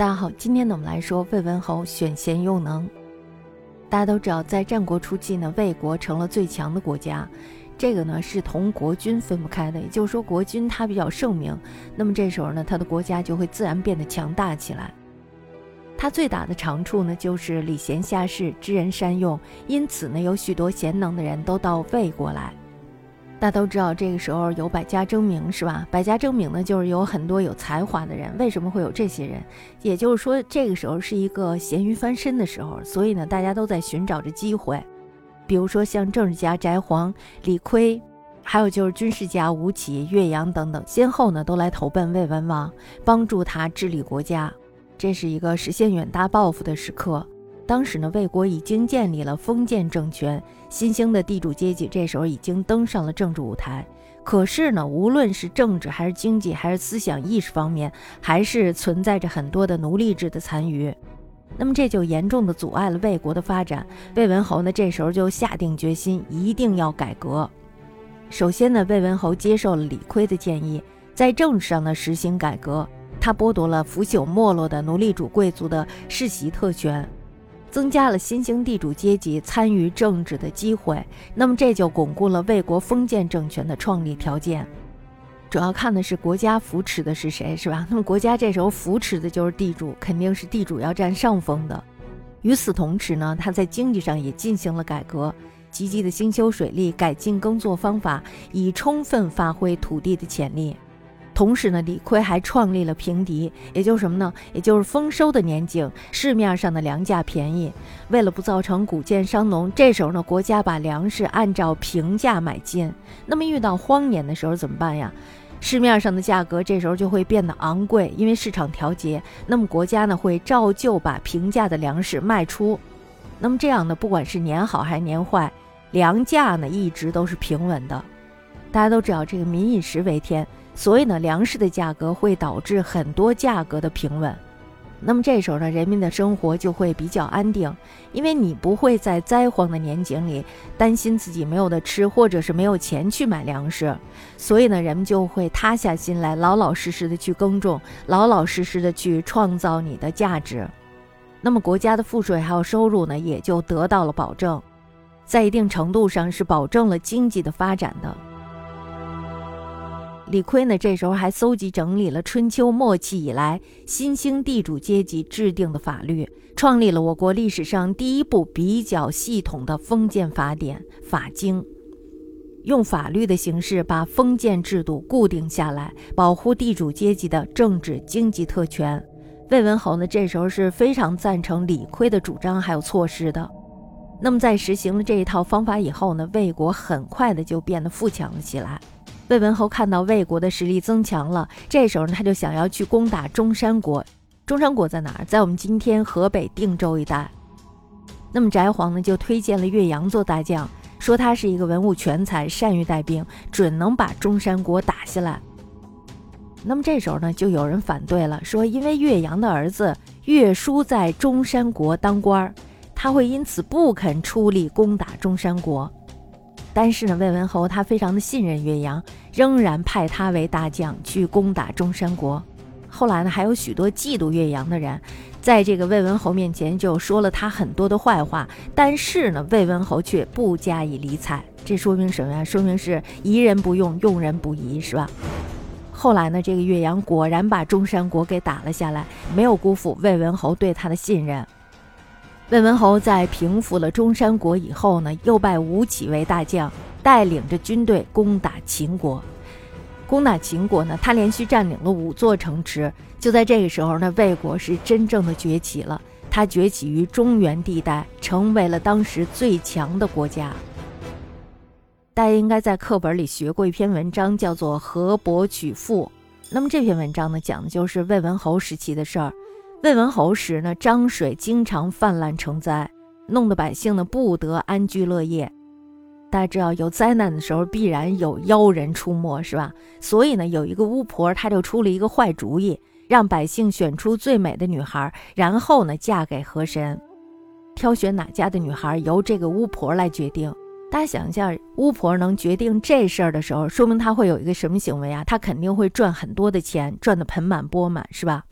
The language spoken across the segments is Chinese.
大家好，今天呢，我们来说魏文侯选贤用能。大家都知道，在战国初期呢，魏国成了最强的国家，这个呢是同国君分不开的。也就是说，国君他比较盛名，那么这时候呢，他的国家就会自然变得强大起来。他最大的长处呢，就是礼贤下士，知人善用，因此呢，有许多贤能的人都到魏国来。大家都知道，这个时候有百家争鸣，是吧？百家争鸣呢，就是有很多有才华的人。为什么会有这些人？也就是说，这个时候是一个咸鱼翻身的时候，所以呢，大家都在寻找着机会。比如说，像政治家翟璜、李悝，还有就是军事家吴起、岳阳等等，先后呢都来投奔魏文王，帮助他治理国家。这是一个实现远大抱负的时刻。当时呢，魏国已经建立了封建政权，新兴的地主阶级这时候已经登上了政治舞台。可是呢，无论是政治还是经济还是思想意识方面，还是存在着很多的奴隶制的残余。那么这就严重的阻碍了魏国的发展。魏文侯呢，这时候就下定决心，一定要改革。首先呢，魏文侯接受了李悝的建议，在政治上呢实行改革。他剥夺了腐朽没落的奴隶主贵族的世袭特权。增加了新兴地主阶级参与政治的机会，那么这就巩固了魏国封建政权的创立条件。主要看的是国家扶持的是谁，是吧？那么国家这时候扶持的就是地主，肯定是地主要占上风的。与此同时呢，他在经济上也进行了改革，积极的兴修水利，改进耕作方法，以充分发挥土地的潜力。同时呢，李悝还创立了平敌，也就是什么呢？也就是丰收的年景，市面上的粮价便宜。为了不造成谷贱伤农，这时候呢，国家把粮食按照平价买进。那么遇到荒年的时候怎么办呀？市面上的价格这时候就会变得昂贵，因为市场调节。那么国家呢会照旧把平价的粮食卖出。那么这样呢，不管是年好还是年坏，粮价呢一直都是平稳的。大家都知道，这个民以食为天。所以呢，粮食的价格会导致很多价格的平稳。那么这时候呢，人民的生活就会比较安定，因为你不会在灾荒的年景里担心自己没有的吃，或者是没有钱去买粮食。所以呢，人们就会塌下心来，老老实实的去耕种，老老实实的去创造你的价值。那么国家的赋税还有收入呢，也就得到了保证，在一定程度上是保证了经济的发展的。李悝呢，这时候还搜集整理了春秋末期以来新兴地主阶级制定的法律，创立了我国历史上第一部比较系统的封建法典《法经》，用法律的形式把封建制度固定下来，保护地主阶级的政治经济特权。魏文侯呢，这时候是非常赞成李悝的主张还有措施的。那么在实行了这一套方法以后呢，魏国很快的就变得富强了起来。魏文侯看到魏国的实力增强了，这时候呢，他就想要去攻打中山国。中山国在哪儿？在我们今天河北定州一带。那么翟璜呢，就推荐了岳阳做大将，说他是一个文武全才，善于带兵，准能把中山国打下来。那么这时候呢，就有人反对了，说因为岳阳的儿子岳书在中山国当官儿，他会因此不肯出力攻打中山国。但是呢，魏文侯他非常的信任岳阳，仍然派他为大将去攻打中山国。后来呢，还有许多嫉妒岳阳的人，在这个魏文侯面前就说了他很多的坏话。但是呢，魏文侯却不加以理睬。这说明什么呀？说明是疑人不用，用人不疑，是吧？后来呢，这个岳阳果然把中山国给打了下来，没有辜负魏文侯对他的信任。魏文侯在平复了中山国以后呢，又拜吴起为大将，带领着军队攻打秦国。攻打秦国呢，他连续占领了五座城池。就在这个时候呢，魏国是真正的崛起了。他崛起于中原地带，成为了当时最强的国家。大家应该在课本里学过一篇文章，叫做《河伯娶妇》。那么这篇文章呢，讲的就是魏文侯时期的事儿。魏文侯时呢，漳水经常泛滥成灾，弄得百姓呢不得安居乐业。大家知道，有灾难的时候必然有妖人出没，是吧？所以呢，有一个巫婆，她就出了一个坏主意，让百姓选出最美的女孩，然后呢嫁给河神。挑选哪家的女孩由这个巫婆来决定。大家想一下，巫婆能决定这事儿的时候，说明她会有一个什么行为啊？她肯定会赚很多的钱，赚得盆满钵满，是吧？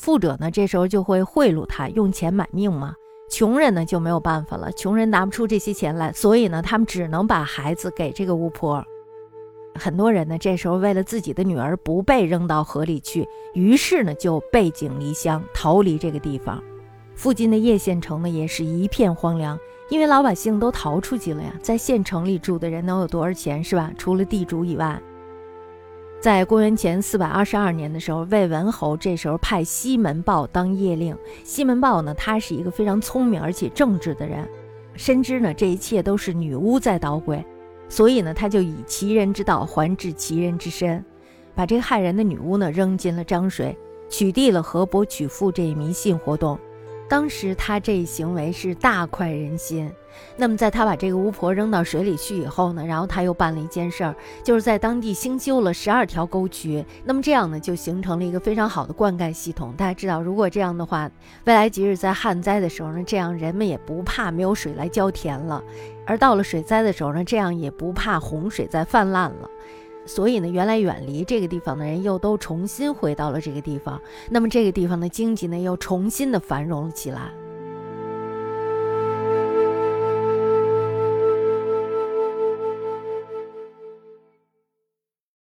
富者呢这时候就会贿赂他，用钱买命嘛。穷人呢就没有办法了，穷人拿不出这些钱来，所以呢他们只能把孩子给这个巫婆。很多人呢这时候为了自己的女儿不被扔到河里去，于是呢就背井离乡，逃离这个地方。附近的叶县城呢也是一片荒凉，因为老百姓都逃出去了呀。在县城里住的人能有多少钱是吧？除了地主以外。在公元前四百二十二年的时候，魏文侯这时候派西门豹当邺令。西门豹呢，他是一个非常聪明而且正直的人，深知呢这一切都是女巫在捣鬼，所以呢他就以其人之道还治其人之身，把这个害人的女巫呢扔进了漳水，取缔了河伯娶妇这一迷信活动。当时他这一行为是大快人心。那么，在他把这个巫婆扔到水里去以后呢，然后他又办了一件事儿，就是在当地兴修了十二条沟渠。那么这样呢，就形成了一个非常好的灌溉系统。大家知道，如果这样的话，未来即使在旱灾的时候呢，这样人们也不怕没有水来浇田了；而到了水灾的时候呢，这样也不怕洪水再泛滥了。所以呢，原来远离这个地方的人又都重新回到了这个地方，那么这个地方的经济呢又重新的繁荣了起来。